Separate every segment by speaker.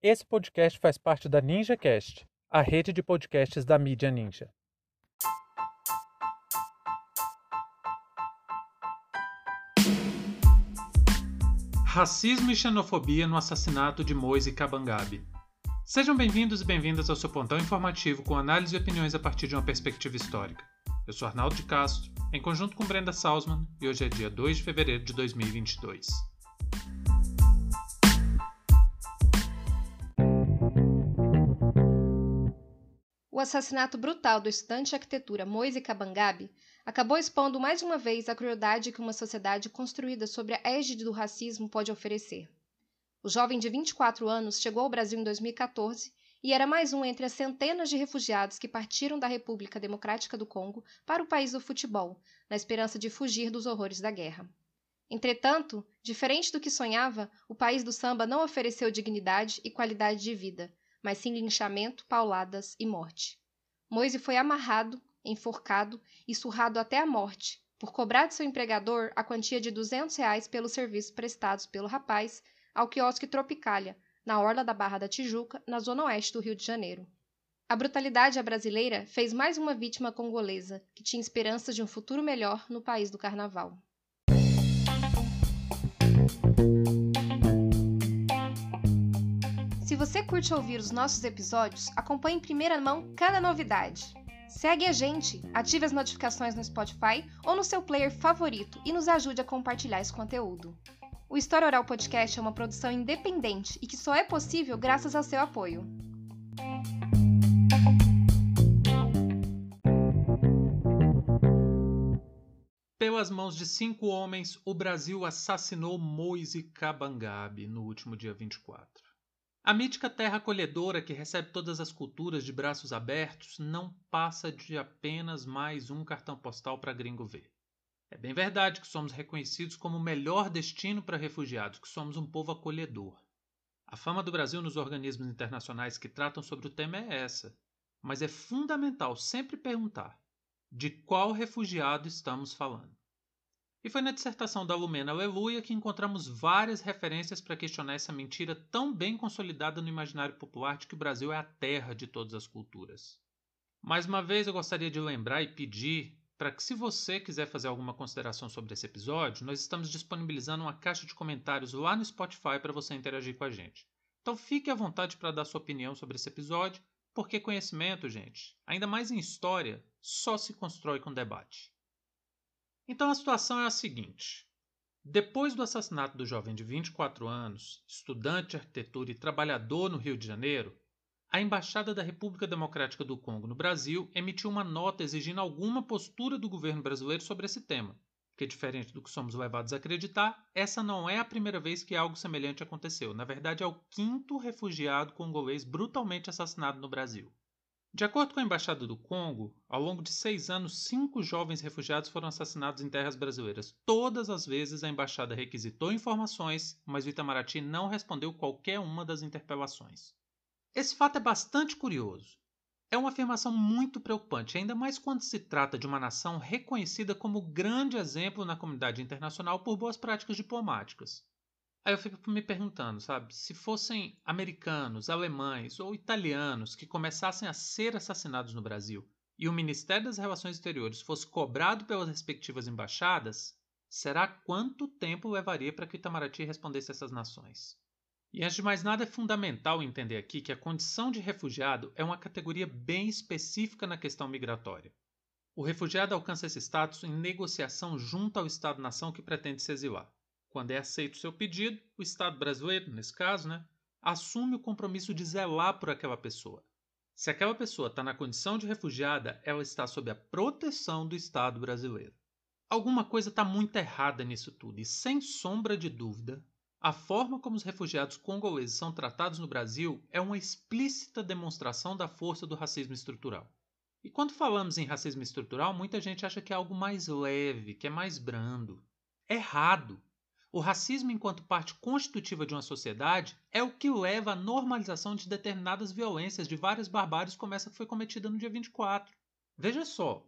Speaker 1: Esse podcast faz parte da NinjaCast, a rede de podcasts da mídia Ninja. Racismo e xenofobia no assassinato de Moise Kabangabe. Sejam bem-vindos e bem-vindas ao seu pontão informativo com análise e opiniões a partir de uma perspectiva histórica. Eu sou Arnaldo de Castro, em conjunto com Brenda Salzman, e hoje é dia 2 de fevereiro de 2022.
Speaker 2: O assassinato brutal do estudante de arquitetura Moise Kabangabe acabou expondo mais uma vez a crueldade que uma sociedade construída sobre a égide do racismo pode oferecer. O jovem de 24 anos chegou ao Brasil em 2014 e era mais um entre as centenas de refugiados que partiram da República Democrática do Congo para o país do futebol, na esperança de fugir dos horrores da guerra. Entretanto, diferente do que sonhava, o país do samba não ofereceu dignidade e qualidade de vida, mas sim linchamento, pauladas e morte. Moise foi amarrado, enforcado e surrado até a morte, por cobrar de seu empregador a quantia de 200 reais pelos serviços prestados pelo rapaz ao quiosque Tropicália, na orla da Barra da Tijuca, na zona oeste do Rio de Janeiro. A brutalidade brasileira fez mais uma vítima congolesa, que tinha esperanças de um futuro melhor no país do carnaval. Você curte ouvir os nossos episódios, acompanhe em primeira mão cada novidade. Segue a gente, ative as notificações no Spotify ou no seu player favorito e nos ajude a compartilhar esse conteúdo. O História Oral Podcast é uma produção independente e que só é possível graças ao seu apoio.
Speaker 1: Pelas mãos de cinco homens, o Brasil assassinou Moise Kabangabe no último dia 24. A mítica terra acolhedora que recebe todas as culturas de braços abertos não passa de apenas mais um cartão postal para gringo ver. É bem verdade que somos reconhecidos como o melhor destino para refugiados, que somos um povo acolhedor. A fama do Brasil nos organismos internacionais que tratam sobre o tema é essa, mas é fundamental sempre perguntar de qual refugiado estamos falando. E foi na dissertação da Lumena Aleluia que encontramos várias referências para questionar essa mentira tão bem consolidada no imaginário popular de que o Brasil é a terra de todas as culturas. Mais uma vez eu gostaria de lembrar e pedir para que, se você quiser fazer alguma consideração sobre esse episódio, nós estamos disponibilizando uma caixa de comentários lá no Spotify para você interagir com a gente. Então fique à vontade para dar sua opinião sobre esse episódio, porque conhecimento, gente, ainda mais em história, só se constrói com debate. Então a situação é a seguinte: depois do assassinato do jovem de 24 anos, estudante de arquitetura e trabalhador no Rio de Janeiro, a Embaixada da República Democrática do Congo no Brasil emitiu uma nota exigindo alguma postura do governo brasileiro sobre esse tema, porque, diferente do que somos levados a acreditar, essa não é a primeira vez que algo semelhante aconteceu. Na verdade, é o quinto refugiado congolês brutalmente assassinado no Brasil. De acordo com a Embaixada do Congo, ao longo de seis anos, cinco jovens refugiados foram assassinados em terras brasileiras. Todas as vezes a embaixada requisitou informações, mas o Itamaraty não respondeu qualquer uma das interpelações. Esse fato é bastante curioso. É uma afirmação muito preocupante, ainda mais quando se trata de uma nação reconhecida como grande exemplo na comunidade internacional por boas práticas diplomáticas. Aí eu fico me perguntando, sabe, se fossem americanos, alemães ou italianos que começassem a ser assassinados no Brasil e o Ministério das Relações Exteriores fosse cobrado pelas respectivas embaixadas, será quanto tempo levaria para que o Itamaraty respondesse a essas nações? E antes de mais nada, é fundamental entender aqui que a condição de refugiado é uma categoria bem específica na questão migratória. O refugiado alcança esse status em negociação junto ao Estado-nação que pretende se exilar. Quando é aceito o seu pedido, o Estado brasileiro, nesse caso, né, assume o compromisso de zelar por aquela pessoa. Se aquela pessoa está na condição de refugiada, ela está sob a proteção do Estado brasileiro. Alguma coisa está muito errada nisso tudo, e sem sombra de dúvida, a forma como os refugiados congoleses são tratados no Brasil é uma explícita demonstração da força do racismo estrutural. E quando falamos em racismo estrutural, muita gente acha que é algo mais leve, que é mais brando. Errado! O racismo, enquanto parte constitutiva de uma sociedade, é o que leva à normalização de determinadas violências, de várias barbáries, como essa que foi cometida no dia 24. Veja só,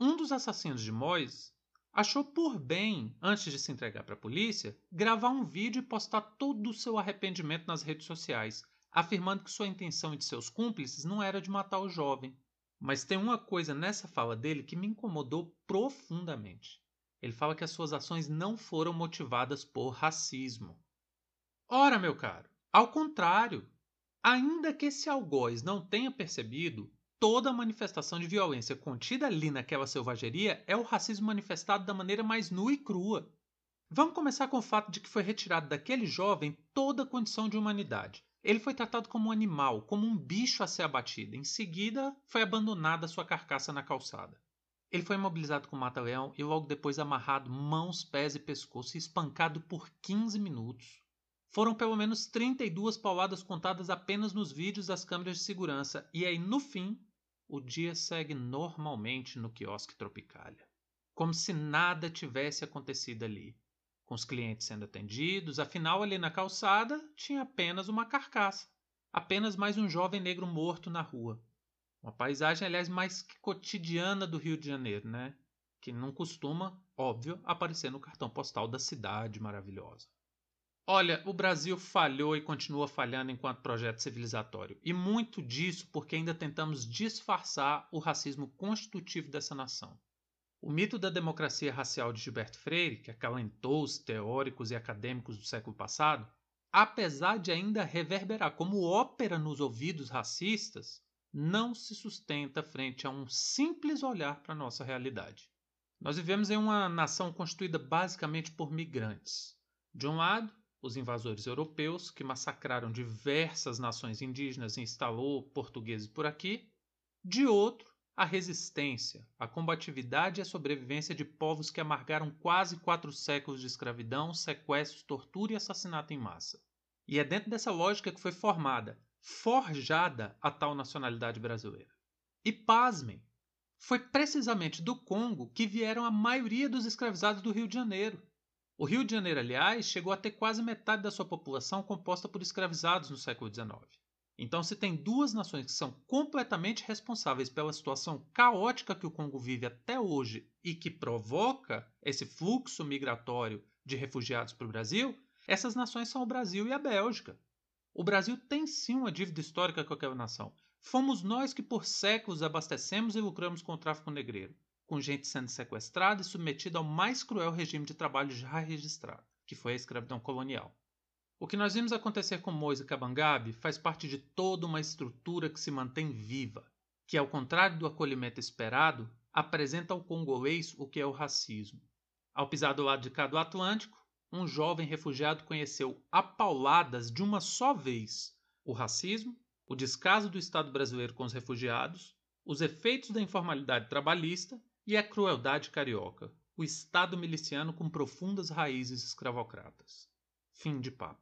Speaker 1: um dos assassinos de Mois achou por bem, antes de se entregar para a polícia, gravar um vídeo e postar todo o seu arrependimento nas redes sociais, afirmando que sua intenção e de seus cúmplices não era de matar o jovem. Mas tem uma coisa nessa fala dele que me incomodou profundamente. Ele fala que as suas ações não foram motivadas por racismo. Ora, meu caro, ao contrário. Ainda que esse algoz não tenha percebido, toda manifestação de violência contida ali naquela selvageria é o racismo manifestado da maneira mais nua e crua. Vamos começar com o fato de que foi retirado daquele jovem toda a condição de humanidade. Ele foi tratado como um animal, como um bicho a ser abatido. Em seguida, foi abandonada sua carcaça na calçada. Ele foi imobilizado com mata-leão e logo depois amarrado mãos, pés e pescoço e espancado por 15 minutos. Foram pelo menos 32 pauladas contadas apenas nos vídeos das câmeras de segurança, e aí, no fim, o dia segue normalmente no quiosque Tropicália. Como se nada tivesse acontecido ali. Com os clientes sendo atendidos, afinal, ali na calçada tinha apenas uma carcaça. Apenas mais um jovem negro morto na rua. Uma paisagem, aliás, mais que cotidiana do Rio de Janeiro, né? Que não costuma, óbvio, aparecer no cartão postal da cidade maravilhosa. Olha, o Brasil falhou e continua falhando enquanto projeto civilizatório. E muito disso porque ainda tentamos disfarçar o racismo constitutivo dessa nação. O mito da democracia racial de Gilberto Freire, que acalentou os teóricos e acadêmicos do século passado, apesar de ainda reverberar como ópera nos ouvidos racistas, não se sustenta frente a um simples olhar para a nossa realidade. Nós vivemos em uma nação constituída basicamente por migrantes. De um lado, os invasores europeus, que massacraram diversas nações indígenas e instalou portugueses por aqui. De outro, a resistência, a combatividade e a sobrevivência de povos que amargaram quase quatro séculos de escravidão, sequestros, tortura e assassinato em massa. E é dentro dessa lógica que foi formada, forjada a tal nacionalidade brasileira. E pasmem, foi precisamente do Congo que vieram a maioria dos escravizados do Rio de Janeiro. O Rio de Janeiro, aliás, chegou a ter quase metade da sua população composta por escravizados no século XIX. Então, se tem duas nações que são completamente responsáveis pela situação caótica que o Congo vive até hoje e que provoca esse fluxo migratório de refugiados para o Brasil, essas nações são o Brasil e a Bélgica. O Brasil tem sim uma dívida histórica com aquela nação. Fomos nós que por séculos abastecemos e lucramos com o tráfico negreiro com gente sendo sequestrada e submetida ao mais cruel regime de trabalho já registrado, que foi a escravidão colonial. O que nós vimos acontecer com Moise Kabangabe faz parte de toda uma estrutura que se mantém viva, que, ao contrário do acolhimento esperado, apresenta ao congolês o que é o racismo. Ao pisar do lado de cá do Atlântico, um jovem refugiado conheceu a pauladas de uma só vez o racismo, o descaso do Estado brasileiro com os refugiados, os efeitos da informalidade trabalhista e a crueldade carioca, o Estado miliciano com profundas raízes escravocratas. Fim de papo.